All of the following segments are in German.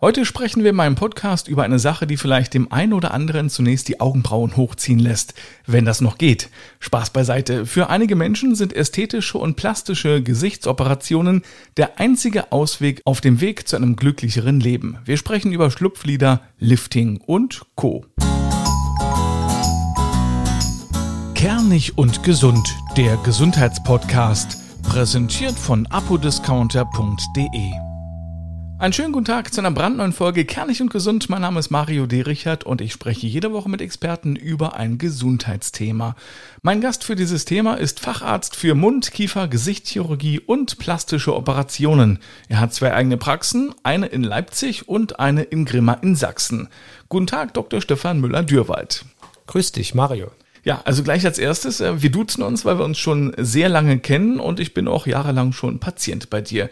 Heute sprechen wir in meinem Podcast über eine Sache, die vielleicht dem einen oder anderen zunächst die Augenbrauen hochziehen lässt, wenn das noch geht. Spaß beiseite. Für einige Menschen sind ästhetische und plastische Gesichtsoperationen der einzige Ausweg auf dem Weg zu einem glücklicheren Leben. Wir sprechen über Schlupflieder, Lifting und Co. Kernig und gesund, der Gesundheitspodcast, präsentiert von apodiscounter.de. Einen schönen guten Tag zu einer brandneuen Folge Kernig und Gesund. Mein Name ist Mario D. Richard und ich spreche jede Woche mit Experten über ein Gesundheitsthema. Mein Gast für dieses Thema ist Facharzt für Mund-, Kiefer-, Gesichtschirurgie und plastische Operationen. Er hat zwei eigene Praxen, eine in Leipzig und eine in Grimma in Sachsen. Guten Tag, Dr. Stefan Müller-Dürwald. Grüß dich, Mario. Ja, also gleich als erstes, äh, wir duzen uns, weil wir uns schon sehr lange kennen und ich bin auch jahrelang schon Patient bei dir.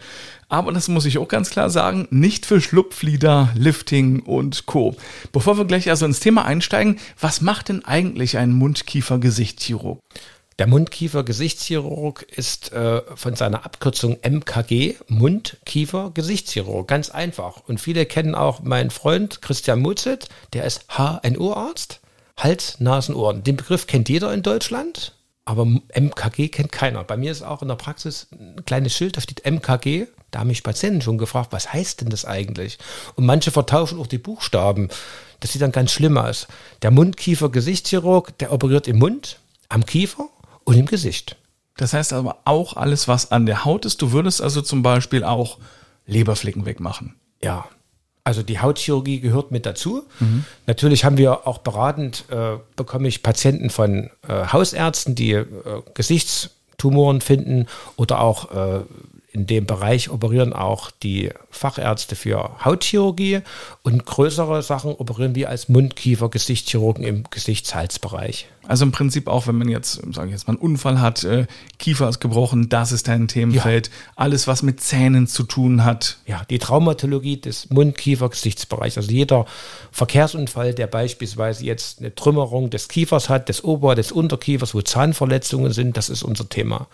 Aber das muss ich auch ganz klar sagen, nicht für Schlupflieder, Lifting und Co. Bevor wir gleich also ins Thema einsteigen, was macht denn eigentlich ein Mundkiefer-Gesichtschirurg? Der Mundkiefer-Gesichtschirurg ist äh, von seiner Abkürzung MKG Mund-Kiefer-Gesichtschirurg. Ganz einfach. Und viele kennen auch meinen Freund Christian Mutzet, der ist HNO-Arzt. Hals, Nasen, Ohren. Den Begriff kennt jeder in Deutschland, aber MKG kennt keiner. Bei mir ist auch in der Praxis ein kleines Schild, da steht MKG. Da haben mich Patienten schon gefragt, was heißt denn das eigentlich? Und manche vertauschen auch die Buchstaben. Das sieht dann ganz schlimm aus. Der Mund-Kiefer-Gesichtschirurg, der operiert im Mund, am Kiefer und im Gesicht. Das heißt aber auch alles, was an der Haut ist. Du würdest also zum Beispiel auch Leberflecken wegmachen. Ja, also die Hautchirurgie gehört mit dazu. Mhm. Natürlich haben wir auch beratend, äh, bekomme ich Patienten von äh, Hausärzten, die äh, Gesichtstumoren finden oder auch äh, in dem Bereich operieren auch die Fachärzte für Hautchirurgie und größere Sachen operieren wir als Mund-Kiefer-Gesichtschirurgen im Gesichtshalsbereich. Also im Prinzip auch, wenn man jetzt, sage ich jetzt mal, einen Unfall hat, äh, Kiefer ist gebrochen, das ist dein Themenfeld. Ja. Alles, was mit Zähnen zu tun hat. Ja, die Traumatologie des Mund-Kiefer-Gesichtsbereichs. Also jeder Verkehrsunfall, der beispielsweise jetzt eine Trümmerung des Kiefers hat, des Ober-, des Unterkiefers, wo Zahnverletzungen sind, das ist unser Thema.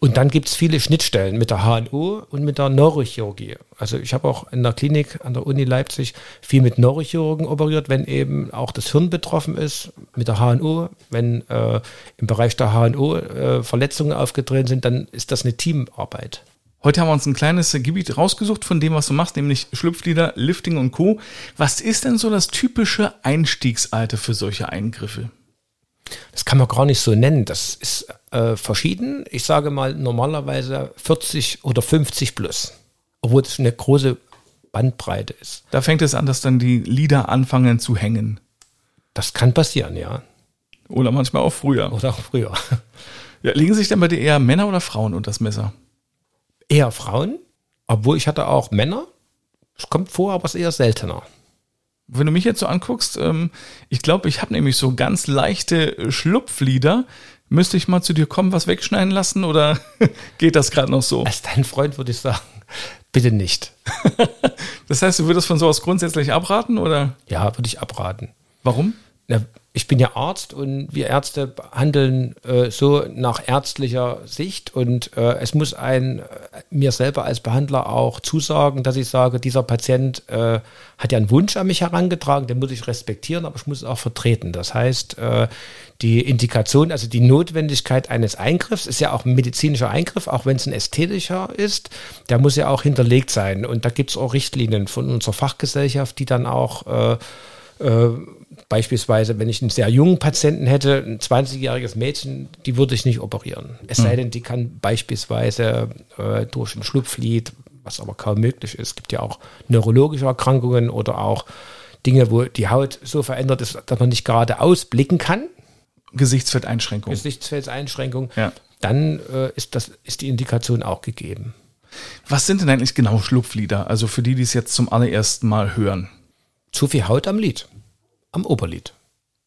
Und dann gibt es viele Schnittstellen mit der HNO und mit der Neurochirurgie. Also ich habe auch in der Klinik an der Uni Leipzig viel mit Neurochirurgen operiert, wenn eben auch das Hirn betroffen ist, mit der HNO. Wenn äh, im Bereich der HNO äh, Verletzungen aufgetreten sind, dann ist das eine Teamarbeit. Heute haben wir uns ein kleines Gebiet rausgesucht von dem, was du machst, nämlich Schlüpflieder, Lifting und Co. Was ist denn so das typische Einstiegsalter für solche Eingriffe? Das kann man gar nicht so nennen. Das ist äh, verschieden. Ich sage mal normalerweise 40 oder 50 plus obwohl es eine große Bandbreite ist. Da fängt es an, dass dann die Lieder anfangen zu hängen. Das kann passieren, ja. Oder manchmal auch früher. Oder auch früher. Ja, legen sich dann bei dir eher Männer oder Frauen unter das Messer? Eher Frauen, obwohl ich hatte auch Männer. Es kommt vor, aber es ist eher seltener. Wenn du mich jetzt so anguckst, ähm, ich glaube, ich habe nämlich so ganz leichte Schlupflieder. Müsste ich mal zu dir kommen, was wegschneiden lassen oder geht das gerade noch so? Als dein Freund würde ich sagen, bitte nicht. das heißt, du würdest von sowas grundsätzlich abraten oder? Ja, würde ich abraten. Warum? Na, ich bin ja Arzt und wir Ärzte handeln äh, so nach ärztlicher Sicht und äh, es muss ein äh, mir selber als Behandler auch zusagen, dass ich sage, dieser Patient äh, hat ja einen Wunsch an mich herangetragen, den muss ich respektieren, aber ich muss es auch vertreten. Das heißt, äh, die Indikation, also die Notwendigkeit eines Eingriffs ist ja auch ein medizinischer Eingriff, auch wenn es ein ästhetischer ist, der muss ja auch hinterlegt sein. Und da gibt es auch Richtlinien von unserer Fachgesellschaft, die dann auch äh, beispielsweise, wenn ich einen sehr jungen Patienten hätte, ein 20-jähriges Mädchen, die würde ich nicht operieren. Es sei hm. denn, die kann beispielsweise äh, durch ein Schlupflied, was aber kaum möglich ist, es gibt ja auch neurologische Erkrankungen oder auch Dinge, wo die Haut so verändert ist, dass man nicht gerade ausblicken kann. Gesichtsfeldeinschränkung. Gesichtsfeldeinschränkung. Ja. Dann äh, ist, das, ist die Indikation auch gegeben. Was sind denn eigentlich genau Schlupflieder? Also für die, die es jetzt zum allerersten Mal hören zu viel Haut am Lid, am Oberlid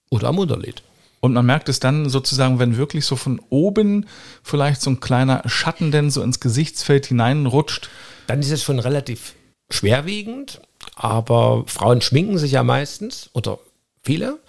oder am Unterlid. Und man merkt es dann sozusagen, wenn wirklich so von oben vielleicht so ein kleiner Schatten denn so ins Gesichtsfeld hineinrutscht. Dann ist es schon relativ schwerwiegend, aber Frauen schminken sich ja meistens oder viele.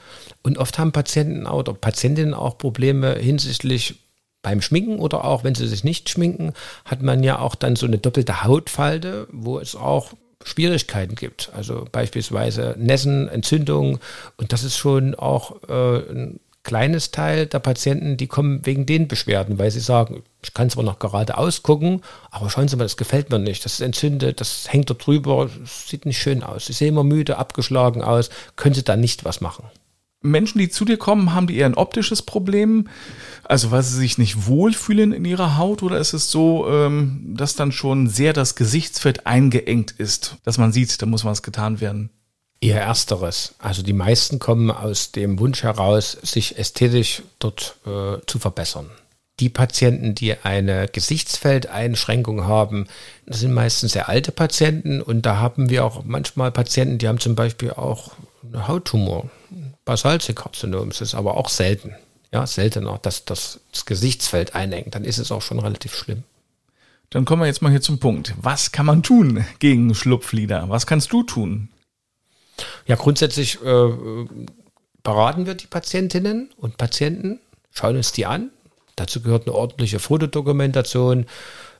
Und oft haben Patienten oder Patientinnen auch Probleme hinsichtlich beim Schminken oder auch wenn sie sich nicht schminken, hat man ja auch dann so eine doppelte Hautfalte, wo es auch Schwierigkeiten gibt. Also beispielsweise Nässen, Entzündungen. Und das ist schon auch äh, ein kleines Teil der Patienten, die kommen wegen den Beschwerden, weil sie sagen, ich kann zwar noch gerade ausgucken, aber schauen Sie mal, das gefällt mir nicht. Das ist entzündet, das hängt da drüber, sieht nicht schön aus. Sie sehen immer müde, abgeschlagen aus. Können Sie da nicht was machen? Menschen, die zu dir kommen, haben die eher ein optisches Problem? Also weil sie sich nicht wohlfühlen in ihrer Haut oder ist es so, ähm, dass dann schon sehr das Gesichtsfeld eingeengt ist, dass man sieht, da muss was getan werden? Eher ersteres. Also die meisten kommen aus dem Wunsch heraus, sich ästhetisch dort äh, zu verbessern. Die Patienten, die eine Gesichtsfeldeinschränkung haben, das sind meistens sehr alte Patienten und da haben wir auch manchmal Patienten, die haben zum Beispiel auch einen Hauttumor, Basalzellkarzinom. Das ist aber auch selten. Ja, seltener, dass das, das Gesichtsfeld einengt. Dann ist es auch schon relativ schlimm. Dann kommen wir jetzt mal hier zum Punkt. Was kann man tun gegen Schlupflider? Was kannst du tun? Ja, grundsätzlich äh, beraten wir die Patientinnen und Patienten, schauen uns die an. Dazu gehört eine ordentliche Fotodokumentation.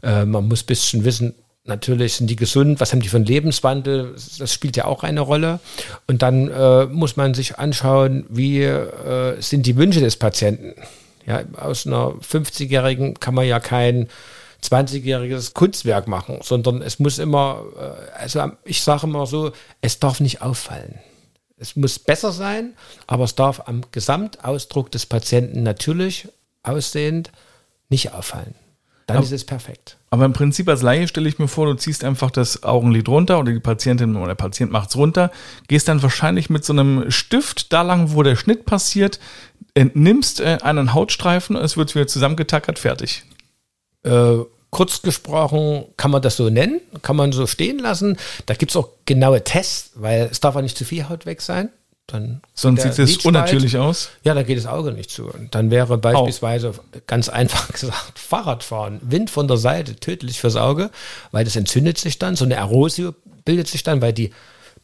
Äh, man muss ein bisschen wissen, natürlich sind die gesund, was haben die für einen Lebenswandel, das spielt ja auch eine Rolle. Und dann äh, muss man sich anschauen, wie äh, sind die Wünsche des Patienten. Ja, aus einer 50-Jährigen kann man ja kein 20-jähriges Kunstwerk machen, sondern es muss immer, äh, also ich sage immer so, es darf nicht auffallen. Es muss besser sein, aber es darf am Gesamtausdruck des Patienten natürlich aussehend nicht auffallen. Dann aber, ist es perfekt. Aber im Prinzip als Laie stelle ich mir vor, du ziehst einfach das Augenlid runter oder die Patientin oder der Patient macht es runter, gehst dann wahrscheinlich mit so einem Stift da lang, wo der Schnitt passiert, entnimmst äh, einen Hautstreifen, es wird wieder zusammengetackert, fertig. Äh, kurz gesprochen kann man das so nennen, kann man so stehen lassen. Da gibt es auch genaue Tests, weil es darf auch nicht zu viel Haut weg sein. Dann Sonst sieht es unnatürlich aus. Ja, dann geht das Auge nicht zu. Und dann wäre beispielsweise oh. ganz einfach gesagt Fahrradfahren, Wind von der Seite, tödlich fürs Auge, weil das entzündet sich dann. So eine Erosion bildet sich dann, weil die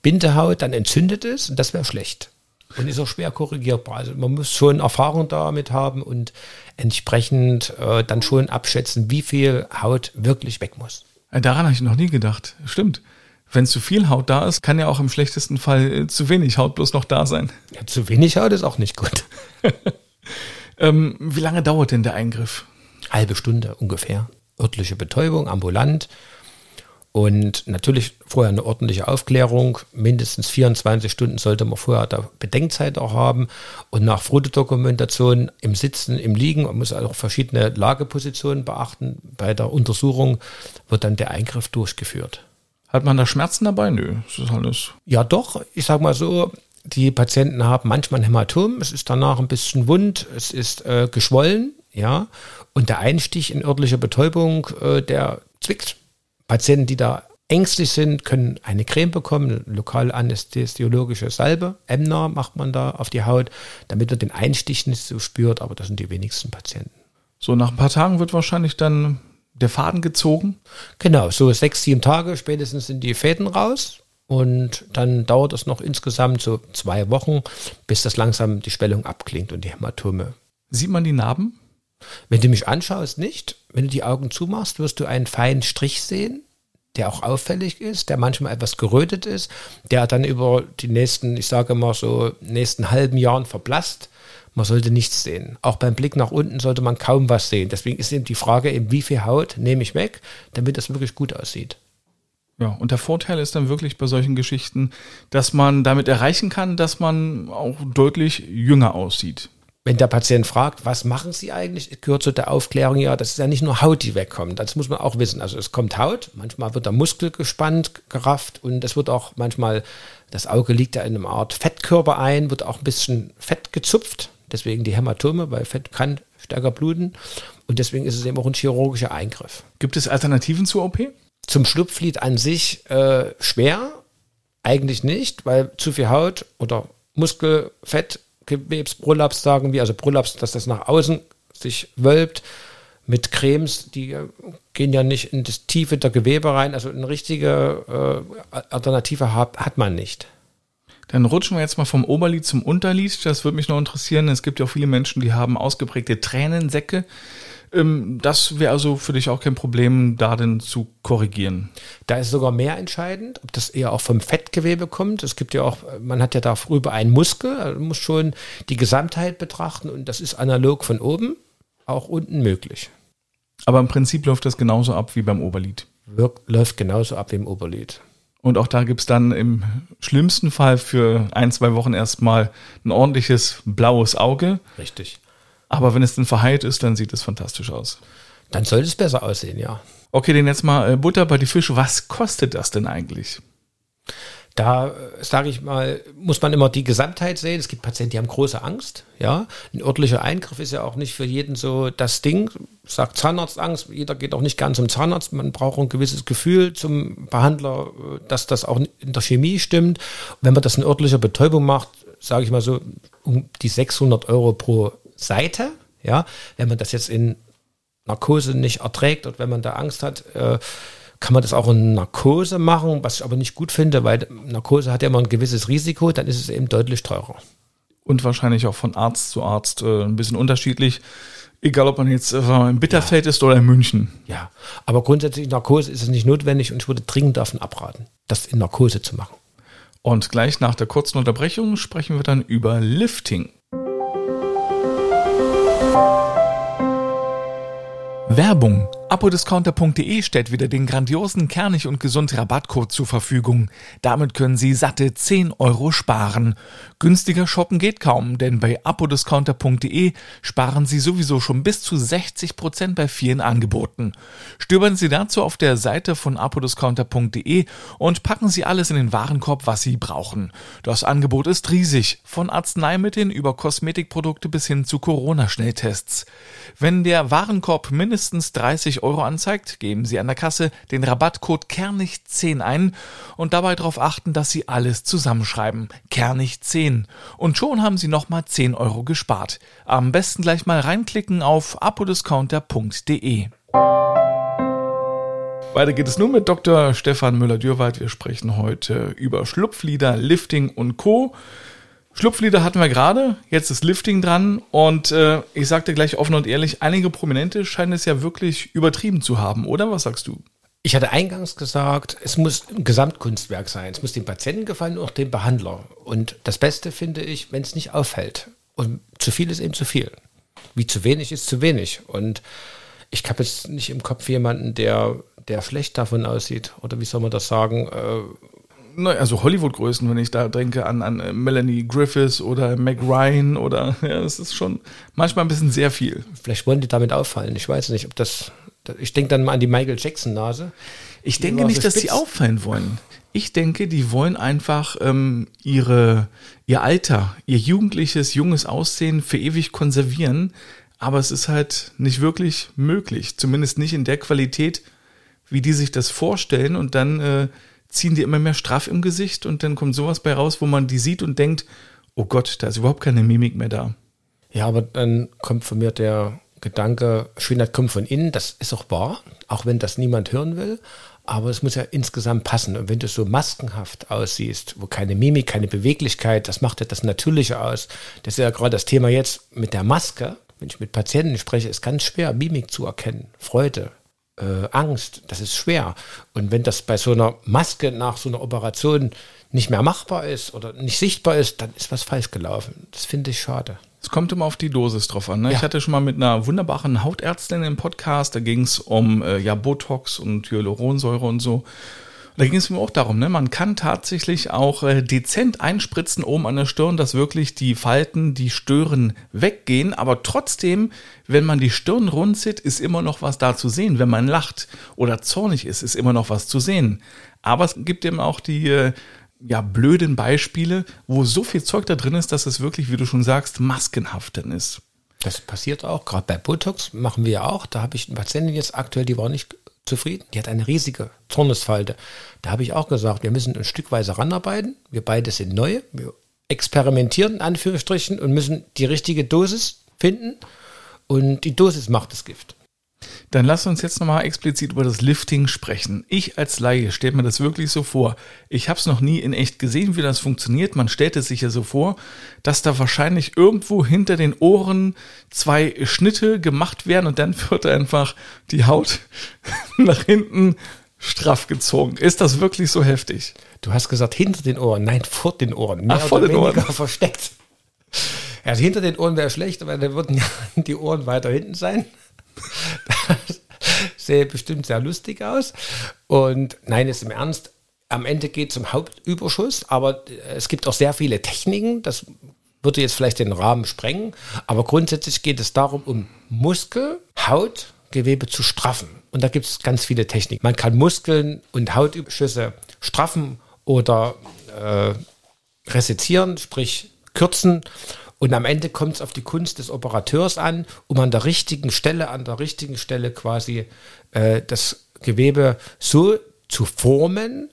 Bindehaut dann entzündet ist und das wäre schlecht. Und ist auch schwer korrigierbar. Also man muss schon Erfahrung damit haben und entsprechend äh, dann schon abschätzen, wie viel Haut wirklich weg muss. Äh, daran habe ich noch nie gedacht. Stimmt. Wenn zu viel Haut da ist, kann ja auch im schlechtesten Fall äh, zu wenig Haut bloß noch da sein. Ja, zu wenig Haut ist auch nicht gut. ähm, wie lange dauert denn der Eingriff? Halbe Stunde ungefähr. Örtliche Betäubung, ambulant. Und natürlich vorher eine ordentliche Aufklärung. Mindestens 24 Stunden sollte man vorher der Bedenkzeit auch haben. Und nach Fotodokumentation im Sitzen, im Liegen, man muss auch verschiedene Lagepositionen beachten. Bei der Untersuchung wird dann der Eingriff durchgeführt. Hat man da Schmerzen dabei? Nö, das ist alles. Ja, doch. Ich sag mal so, die Patienten haben manchmal ein Hämatom. Es ist danach ein bisschen wund. Es ist äh, geschwollen. Ja. Und der Einstich in örtliche Betäubung, äh, der zwickt Patienten, die da ängstlich sind, können eine Creme bekommen, eine lokal anästhesiologische Salbe. Emner macht man da auf die Haut, damit man den Einstich nicht so spürt, aber das sind die wenigsten Patienten. So, nach ein paar Tagen wird wahrscheinlich dann der Faden gezogen? Genau, so sechs, sieben Tage spätestens sind die Fäden raus. Und dann dauert es noch insgesamt so zwei Wochen, bis das langsam die Schwellung abklingt und die Hämatome. Sieht man die Narben? Wenn du mich anschaust, nicht. Wenn du die Augen zumachst, wirst du einen feinen Strich sehen, der auch auffällig ist, der manchmal etwas gerötet ist, der dann über die nächsten, ich sage mal so, nächsten halben Jahren verblasst. Man sollte nichts sehen. Auch beim Blick nach unten sollte man kaum was sehen. Deswegen ist eben die Frage, eben wie viel Haut nehme ich weg, damit das wirklich gut aussieht. Ja, und der Vorteil ist dann wirklich bei solchen Geschichten, dass man damit erreichen kann, dass man auch deutlich jünger aussieht. Wenn der Patient fragt, was machen Sie eigentlich, gehört zu der Aufklärung, ja, das ist ja nicht nur Haut, die wegkommt. Das muss man auch wissen. Also es kommt Haut, manchmal wird der Muskel gespannt, gerafft und es wird auch manchmal, das Auge liegt ja in einer Art Fettkörper ein, wird auch ein bisschen Fett gezupft. Deswegen die Hämatome, weil Fett kann stärker bluten. Und deswegen ist es eben auch ein chirurgischer Eingriff. Gibt es Alternativen zur OP? Zum Schlupflied an sich äh, schwer. Eigentlich nicht, weil zu viel Haut oder Muskelfett Gewebsprolaps sagen wir, also Prolaps, dass das nach außen sich wölbt mit Cremes, die äh, gehen ja nicht in das Tiefe der Gewebe rein. Also eine richtige äh, Alternative hat, hat man nicht. Dann rutschen wir jetzt mal vom Oberlid zum Unterlid. Das würde mich noch interessieren. Es gibt ja auch viele Menschen, die haben ausgeprägte Tränensäcke. Ähm, das wäre also für dich auch kein Problem, da denn zu korrigieren. Da ist sogar mehr entscheidend, ob das eher auch vom Fettgewebe kommt. Es gibt ja auch, man hat ja darüber einen Muskel, also muss schon die Gesamtheit betrachten und das ist analog von oben auch unten möglich. Aber im Prinzip läuft das genauso ab wie beim Oberlied. Wirkt, läuft genauso ab wie im Oberlied. Und auch da gibt es dann im schlimmsten Fall für ein, zwei Wochen erstmal ein ordentliches blaues Auge. Richtig. Aber wenn es dann verheilt ist, dann sieht es fantastisch aus. Dann sollte es besser aussehen, ja. Okay, dann jetzt mal äh, Butter bei die Fische. Was kostet das denn eigentlich? Da sage ich mal, muss man immer die Gesamtheit sehen. Es gibt Patienten, die haben große Angst. Ja, ein örtlicher Eingriff ist ja auch nicht für jeden so das Ding. Sagt Zahnarztangst. Jeder geht auch nicht gern zum Zahnarzt. Man braucht ein gewisses Gefühl zum Behandler, dass das auch in der Chemie stimmt. Wenn man das in örtlicher Betäubung macht, sage ich mal so um die 600 Euro pro Seite. Ja, wenn man das jetzt in Narkose nicht erträgt und wenn man da Angst hat. Äh, kann man das auch in Narkose machen, was ich aber nicht gut finde, weil Narkose hat ja immer ein gewisses Risiko, dann ist es eben deutlich teurer. Und wahrscheinlich auch von Arzt zu Arzt äh, ein bisschen unterschiedlich. Egal, ob man jetzt äh, in Bitterfeld ja. ist oder in München. Ja, aber grundsätzlich Narkose ist es nicht notwendig und ich würde dringend davon abraten, das in Narkose zu machen. Und gleich nach der kurzen Unterbrechung sprechen wir dann über Lifting. Werbung Apodiscounter.de stellt wieder den grandiosen Kernig und gesund Rabattcode zur Verfügung. Damit können Sie satte 10 Euro sparen. Günstiger shoppen geht kaum, denn bei apodiscounter.de sparen Sie sowieso schon bis zu 60 Prozent bei vielen Angeboten. Stöbern Sie dazu auf der Seite von apodiscounter.de und packen Sie alles in den Warenkorb, was Sie brauchen. Das Angebot ist riesig, von Arzneimitteln über Kosmetikprodukte bis hin zu Corona-Schnelltests. Wenn der Warenkorb mindestens 30 20 Euro anzeigt, geben Sie an der Kasse den Rabattcode Kernig10 ein und dabei darauf achten, dass Sie alles zusammenschreiben. Kernig10. Und schon haben Sie nochmal 10 Euro gespart. Am besten gleich mal reinklicken auf apodiscounter.de. Weiter geht es nun mit Dr. Stefan Müller-Dürwald. Wir sprechen heute über Schlupflieder, Lifting und Co. Schlupflieder hatten wir gerade, jetzt ist Lifting dran und äh, ich sagte gleich offen und ehrlich, einige Prominente scheinen es ja wirklich übertrieben zu haben, oder? Was sagst du? Ich hatte eingangs gesagt, es muss ein Gesamtkunstwerk sein. Es muss dem Patienten gefallen und auch dem Behandler. Und das Beste finde ich, wenn es nicht auffällt. Und zu viel ist eben zu viel. Wie zu wenig ist zu wenig. Und ich habe jetzt nicht im Kopf jemanden, der, der schlecht davon aussieht. Oder wie soll man das sagen? Äh, also Hollywood-Größen, wenn ich da denke an, an äh, Melanie Griffiths oder Meg Ryan oder ja, das ist schon manchmal ein bisschen sehr viel. Vielleicht wollen die damit auffallen. Ich weiß nicht, ob das. Ich denke dann mal an die Michael Jackson-Nase. Ich denke nicht, dass sie auffallen wollen. Ich denke, die wollen einfach ähm, ihre, ihr Alter, ihr jugendliches, junges Aussehen für ewig konservieren. Aber es ist halt nicht wirklich möglich. Zumindest nicht in der Qualität, wie die sich das vorstellen. Und dann äh, ziehen die immer mehr straff im Gesicht und dann kommt sowas bei raus, wo man die sieht und denkt, oh Gott, da ist überhaupt keine Mimik mehr da. Ja, aber dann kommt von mir der Gedanke, Schönheit kommt von innen, das ist auch wahr, auch wenn das niemand hören will. Aber es muss ja insgesamt passen. Und wenn du so maskenhaft aussiehst, wo keine Mimik, keine Beweglichkeit, das macht ja das Natürliche aus. Das ist ja gerade das Thema jetzt mit der Maske. Wenn ich mit Patienten spreche, ist ganz schwer, Mimik zu erkennen. Freude, äh, Angst, das ist schwer. Und wenn das bei so einer Maske nach so einer Operation nicht mehr machbar ist oder nicht sichtbar ist, dann ist was falsch gelaufen. Das finde ich schade. Es kommt immer auf die Dosis drauf an. Ne? Ja. Ich hatte schon mal mit einer wunderbaren Hautärztin im Podcast, da ging es um äh, ja, Botox und Hyaluronsäure und so. Da ging es mir auch darum, ne? man kann tatsächlich auch äh, dezent einspritzen oben an der Stirn, dass wirklich die Falten, die Stören weggehen, aber trotzdem, wenn man die Stirn runzieht, ist immer noch was da zu sehen. Wenn man lacht oder zornig ist, ist immer noch was zu sehen. Aber es gibt eben auch die äh, ja, blöden Beispiele, wo so viel Zeug da drin ist, dass es wirklich, wie du schon sagst, maskenhaft dann ist. Das passiert auch, gerade bei Botox machen wir ja auch. Da habe ich eine Patientin jetzt aktuell, die war nicht zufrieden. Die hat eine riesige Zornesfalte. Da habe ich auch gesagt, wir müssen ein Stückweise ranarbeiten. Wir beide sind neu. Wir experimentieren in Anführungsstrichen und müssen die richtige Dosis finden. Und die Dosis macht das Gift. Dann lass uns jetzt nochmal explizit über das Lifting sprechen. Ich als Laie stelle mir das wirklich so vor. Ich habe es noch nie in echt gesehen, wie das funktioniert. Man stellt es sich ja so vor, dass da wahrscheinlich irgendwo hinter den Ohren zwei Schnitte gemacht werden und dann wird einfach die Haut nach hinten straff gezogen. Ist das wirklich so heftig? Du hast gesagt hinter den Ohren. Nein, vor den Ohren. Mehr Ach, vor den Ohren. versteckt. Also hinter den Ohren wäre schlecht, weil dann würden die Ohren weiter hinten sein. Sähe bestimmt sehr lustig aus. Und nein, ist im Ernst. Am Ende geht es um Hauptüberschuss, aber es gibt auch sehr viele Techniken. Das würde jetzt vielleicht den Rahmen sprengen. Aber grundsätzlich geht es darum, um Muskel, Haut, Gewebe zu straffen. Und da gibt es ganz viele Techniken. Man kann Muskeln und Hautüberschüsse straffen oder äh, resizieren, sprich kürzen und am Ende kommt es auf die Kunst des Operateurs an, um an der richtigen Stelle, an der richtigen Stelle quasi äh, das Gewebe so zu formen,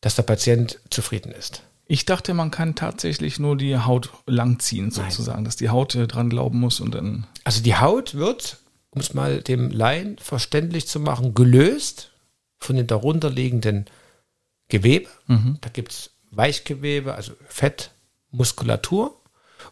dass der Patient zufrieden ist. Ich dachte, man kann tatsächlich nur die Haut langziehen, sozusagen, Nein. dass die Haut äh, dran glauben muss und dann. Also die Haut wird, um es mal dem Laien verständlich zu machen, gelöst von den darunterliegenden Gewebe. Mhm. Da gibt es Weichgewebe, also Fett, Muskulatur.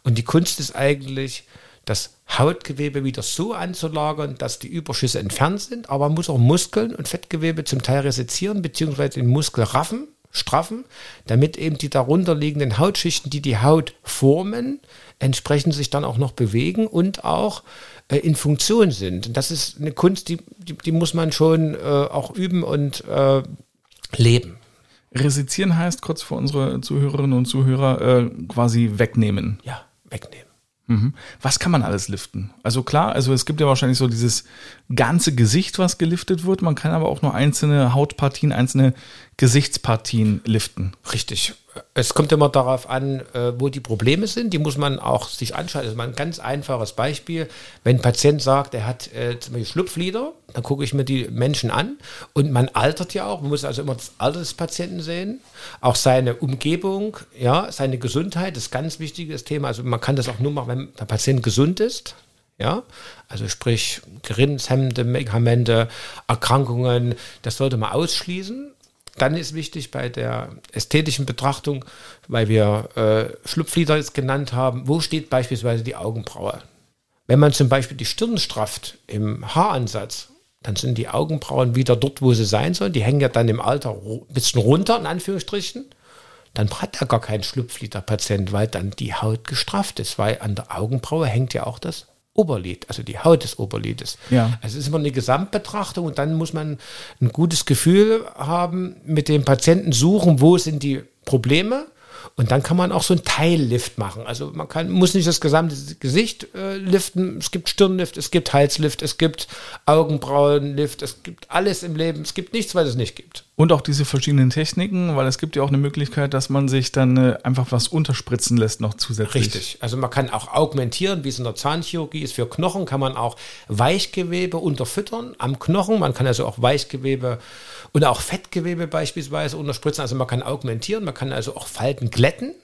Und die Kunst ist eigentlich, das Hautgewebe wieder so anzulagern, dass die Überschüsse entfernt sind, aber man muss auch Muskeln und Fettgewebe zum Teil resizieren, beziehungsweise den Muskel raffen, straffen, damit eben die darunterliegenden Hautschichten, die die Haut formen, entsprechend sich dann auch noch bewegen und auch äh, in Funktion sind. Und das ist eine Kunst, die, die, die muss man schon äh, auch üben und äh, leben. Resizieren heißt, kurz für unsere Zuhörerinnen und Zuhörer, äh, quasi wegnehmen. Ja wegnehmen. Mhm. Was kann man alles liften? Also klar, also es gibt ja wahrscheinlich so dieses ganze Gesicht, was geliftet wird. Man kann aber auch nur einzelne Hautpartien, einzelne Gesichtspartien liften. Richtig. Es kommt immer darauf an, äh, wo die Probleme sind. Die muss man auch sich anschauen. Das ist mal ein ganz einfaches Beispiel. Wenn ein Patient sagt, er hat äh, zum Beispiel Schlupflider, dann gucke ich mir die Menschen an. Und man altert ja auch. Man muss also immer das Alter des Patienten sehen. Auch seine Umgebung, ja, seine Gesundheit ist ganz wichtiges Thema. Also man kann das auch nur machen, wenn der Patient gesund ist. Ja, also sprich gerinnshemmende Medikamente, Erkrankungen, das sollte man ausschließen. Dann ist wichtig bei der ästhetischen Betrachtung, weil wir äh, Schlupflieder jetzt genannt haben, wo steht beispielsweise die Augenbraue? Wenn man zum Beispiel die Stirn strafft im Haaransatz, dann sind die Augenbrauen wieder dort, wo sie sein sollen. Die hängen ja dann im Alter ein bisschen runter, in Anführungsstrichen. Dann hat er gar keinen Schlupflider-Patient, weil dann die Haut gestrafft ist, weil an der Augenbraue hängt ja auch das Oberlid, also die Haut des Oberlides. Ja. Also es ist immer eine Gesamtbetrachtung und dann muss man ein gutes Gefühl haben, mit dem Patienten suchen, wo sind die Probleme und dann kann man auch so einen Teillift machen. Also man kann, muss nicht das gesamte Gesicht äh, liften. Es gibt Stirnlift, es gibt Halslift, es gibt Augenbrauenlift, es gibt alles im Leben. Es gibt nichts, was es nicht gibt. Und auch diese verschiedenen Techniken, weil es gibt ja auch eine Möglichkeit, dass man sich dann äh, einfach was unterspritzen lässt noch zusätzlich. Richtig. Also man kann auch augmentieren, wie es in der Zahnchirurgie ist. Für Knochen kann man auch Weichgewebe unterfüttern am Knochen. Man kann also auch Weichgewebe und auch Fettgewebe beispielsweise unterspritzen. Also man kann augmentieren, man kann also auch Falten glätten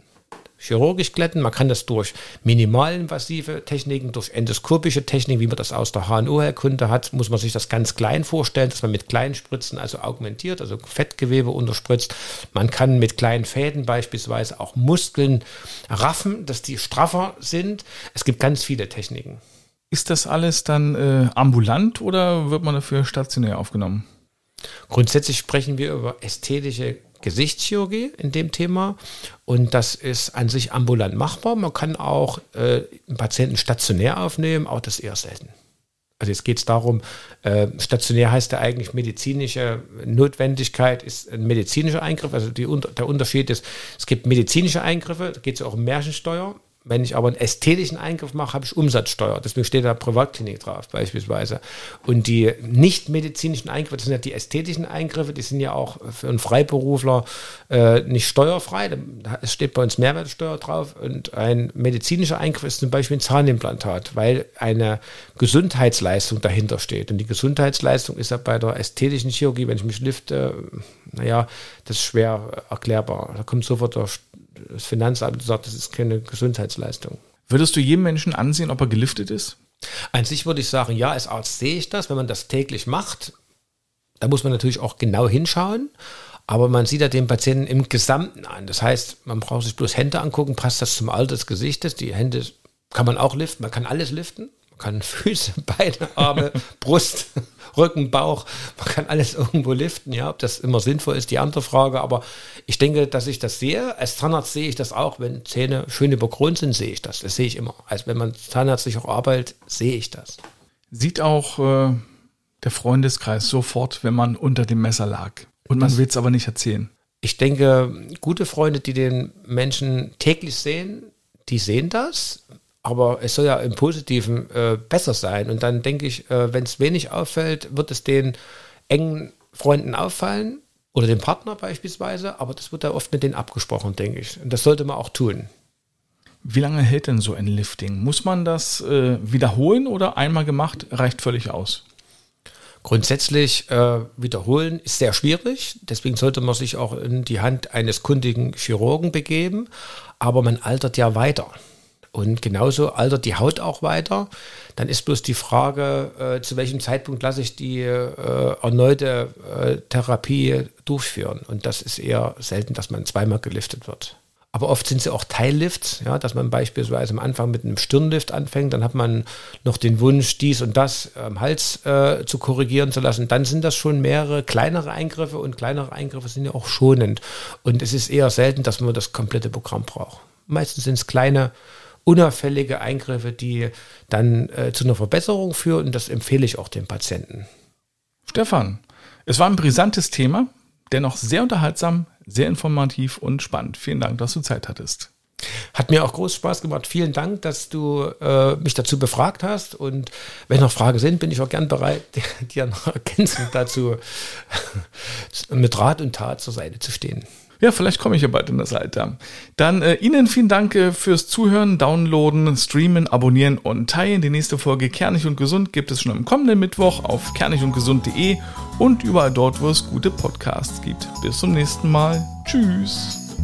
chirurgisch glätten. Man kann das durch minimalinvasive Techniken, durch endoskopische Techniken, wie man das aus der HNO-Herkunde hat, muss man sich das ganz klein vorstellen, dass man mit kleinen Spritzen also augmentiert, also Fettgewebe unterspritzt. Man kann mit kleinen Fäden beispielsweise auch Muskeln raffen, dass die straffer sind. Es gibt ganz viele Techniken. Ist das alles dann äh, ambulant oder wird man dafür stationär aufgenommen? Grundsätzlich sprechen wir über ästhetische Gesichtschirurgie in dem Thema und das ist an sich ambulant machbar. Man kann auch äh, einen Patienten stationär aufnehmen, auch das eher selten. Also jetzt geht es darum, äh, stationär heißt ja eigentlich medizinische Notwendigkeit, ist ein medizinischer Eingriff. Also die, der Unterschied ist, es gibt medizinische Eingriffe, da geht es auch um Märchensteuer. Wenn ich aber einen ästhetischen Eingriff mache, habe ich Umsatzsteuer. Deswegen steht da Privatklinik drauf beispielsweise. Und die nicht medizinischen Eingriffe, das sind ja die ästhetischen Eingriffe, die sind ja auch für einen Freiberufler äh, nicht steuerfrei. Es steht bei uns Mehrwertsteuer drauf. Und ein medizinischer Eingriff ist zum Beispiel ein Zahnimplantat, weil eine Gesundheitsleistung dahinter steht. Und die Gesundheitsleistung ist ja bei der ästhetischen Chirurgie, wenn ich mich lifte, naja, das ist schwer erklärbar. Da kommt sofort der das Finanzamt sagt, das ist keine Gesundheitsleistung. Würdest du jedem Menschen ansehen, ob er geliftet ist? An sich würde ich sagen, ja, als Arzt sehe ich das. Wenn man das täglich macht, da muss man natürlich auch genau hinschauen. Aber man sieht ja den Patienten im Gesamten an. Das heißt, man braucht sich bloß Hände angucken, passt das zum Alter des Gesichtes. Die Hände kann man auch liften, man kann alles liften. Man kann Füße, Beine, Arme, Brust, Rücken, Bauch. Man kann alles irgendwo liften. Ja, ob das immer sinnvoll ist, die andere Frage. Aber ich denke, dass ich das sehe. Als Zahnarzt sehe ich das auch. Wenn Zähne schön überkrönt sind, sehe ich das. Das sehe ich immer. Also wenn man zahnärztlich auch arbeitet, sehe ich das. Sieht auch äh, der Freundeskreis sofort, wenn man unter dem Messer lag. Und man will es aber nicht erzählen. Ich denke, gute Freunde, die den Menschen täglich sehen, die sehen das. Aber es soll ja im Positiven äh, besser sein. Und dann denke ich, äh, wenn es wenig auffällt, wird es den engen Freunden auffallen oder dem Partner beispielsweise. Aber das wird ja oft mit denen abgesprochen, denke ich. Und das sollte man auch tun. Wie lange hält denn so ein Lifting? Muss man das äh, wiederholen oder einmal gemacht reicht völlig aus? Grundsätzlich äh, wiederholen ist sehr schwierig, deswegen sollte man sich auch in die Hand eines kundigen Chirurgen begeben, aber man altert ja weiter. Und genauso altert die Haut auch weiter. Dann ist bloß die Frage, äh, zu welchem Zeitpunkt lasse ich die äh, erneute äh, Therapie durchführen. Und das ist eher selten, dass man zweimal geliftet wird. Aber oft sind sie auch Teillifts, ja, dass man beispielsweise am Anfang mit einem Stirnlift anfängt, dann hat man noch den Wunsch, dies und das am Hals äh, zu korrigieren zu lassen. Dann sind das schon mehrere kleinere Eingriffe und kleinere Eingriffe sind ja auch schonend. Und es ist eher selten, dass man das komplette Programm braucht. Meistens sind es kleine, unauffällige Eingriffe, die dann äh, zu einer Verbesserung führen und das empfehle ich auch den Patienten. Stefan, es war ein brisantes Thema, dennoch sehr unterhaltsam, sehr informativ und spannend. Vielen Dank, dass du Zeit hattest. Hat mir auch groß Spaß gemacht. Vielen Dank, dass du äh, mich dazu befragt hast. Und wenn noch Fragen sind, bin ich auch gern bereit, dir noch ergänzend dazu mit Rat und Tat zur Seite zu stehen. Ja, vielleicht komme ich ja bald in das Alter. Dann äh, Ihnen vielen Dank äh, fürs Zuhören, Downloaden, Streamen, Abonnieren und Teilen. Die nächste Folge Kernig und Gesund gibt es schon am kommenden Mittwoch auf kernigundgesund.de und überall dort, wo es gute Podcasts gibt. Bis zum nächsten Mal. Tschüss.